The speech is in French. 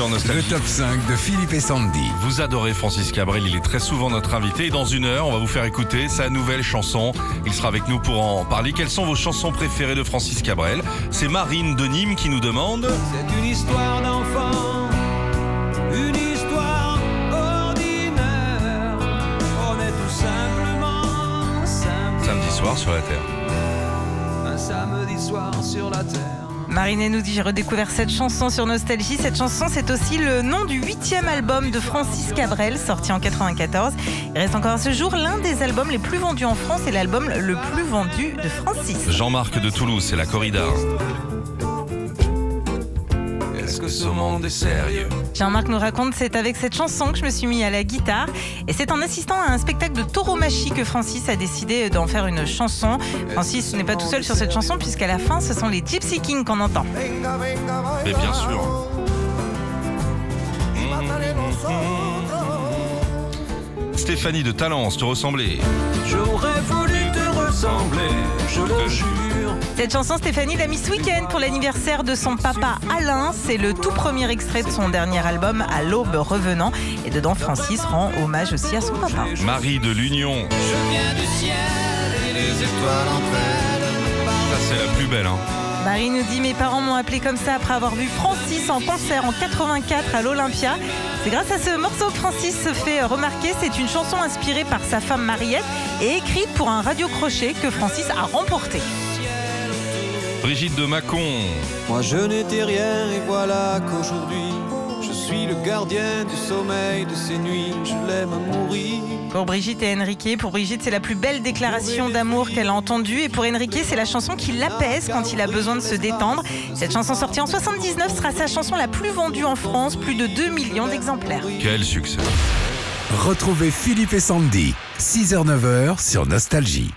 sur Le top 5 de Philippe et Sandy. Vous adorez Francis Cabrel, il est très souvent notre invité. Et dans une heure, on va vous faire écouter sa nouvelle chanson. Il sera avec nous pour en parler. Quelles sont vos chansons préférées de Francis Cabrel? C'est Marine de Nîmes qui nous demande. C'est une histoire d'enfant, une histoire ordinaire. On est tout simplement simple. Samedi soir sur la Terre. Un samedi soir sur la terre. Marine nous dit j'ai redécouvert cette chanson sur Nostalgie. Cette chanson, c'est aussi le nom du huitième album de Francis Cabrel, sorti en 94. Il reste encore à ce jour l'un des albums les plus vendus en France et l'album le plus vendu de Francis. Jean-Marc de Toulouse, c'est la corrida. Est-ce que ce monde est sérieux Jean-Marc nous raconte c'est avec cette chanson que je me suis mis à la guitare et c'est en assistant à un spectacle de tauromachie que Francis a décidé d'en faire une chanson. Francis n'est pas tout seul sur cette chanson puisqu'à la fin ce sont les Gypsy Kings qu'on entend. Mais bien sûr. Stéphanie de Talence, te ressemblais. J'aurais voulu te ressembler, je le jure. Cette chanson, Stéphanie l'a mis ce week-end pour l'anniversaire de son papa Alain. C'est le tout premier extrait de son dernier album, À l'aube revenant. Et dedans, Francis rend hommage aussi à son papa. Marie de l'Union. Je viens du ciel et les étoiles elles. Ça, c'est la plus belle. Hein. Marie nous dit Mes parents m'ont appelé comme ça après avoir vu Francis en concert en 84 à l'Olympia. C'est grâce à ce morceau que Francis se fait remarquer. C'est une chanson inspirée par sa femme Mariette et écrite pour un radio-crochet que Francis a remporté. Brigitte de Mâcon. Moi je n'étais rien et voilà qu'aujourd'hui suis le gardien du sommeil de ces nuits. Je l'aime à mourir. Pour Brigitte et Enrique, pour Brigitte, c'est la plus belle déclaration d'amour qu'elle a entendue. Et pour Enrique, c'est la chanson qui l'apaise quand il a besoin de se détendre. Cette chanson sortie en 79 sera sa chanson la plus vendue en France, plus de 2 millions d'exemplaires. Quel succès. Retrouvez Philippe et Sandy. 6h-9h sur Nostalgie.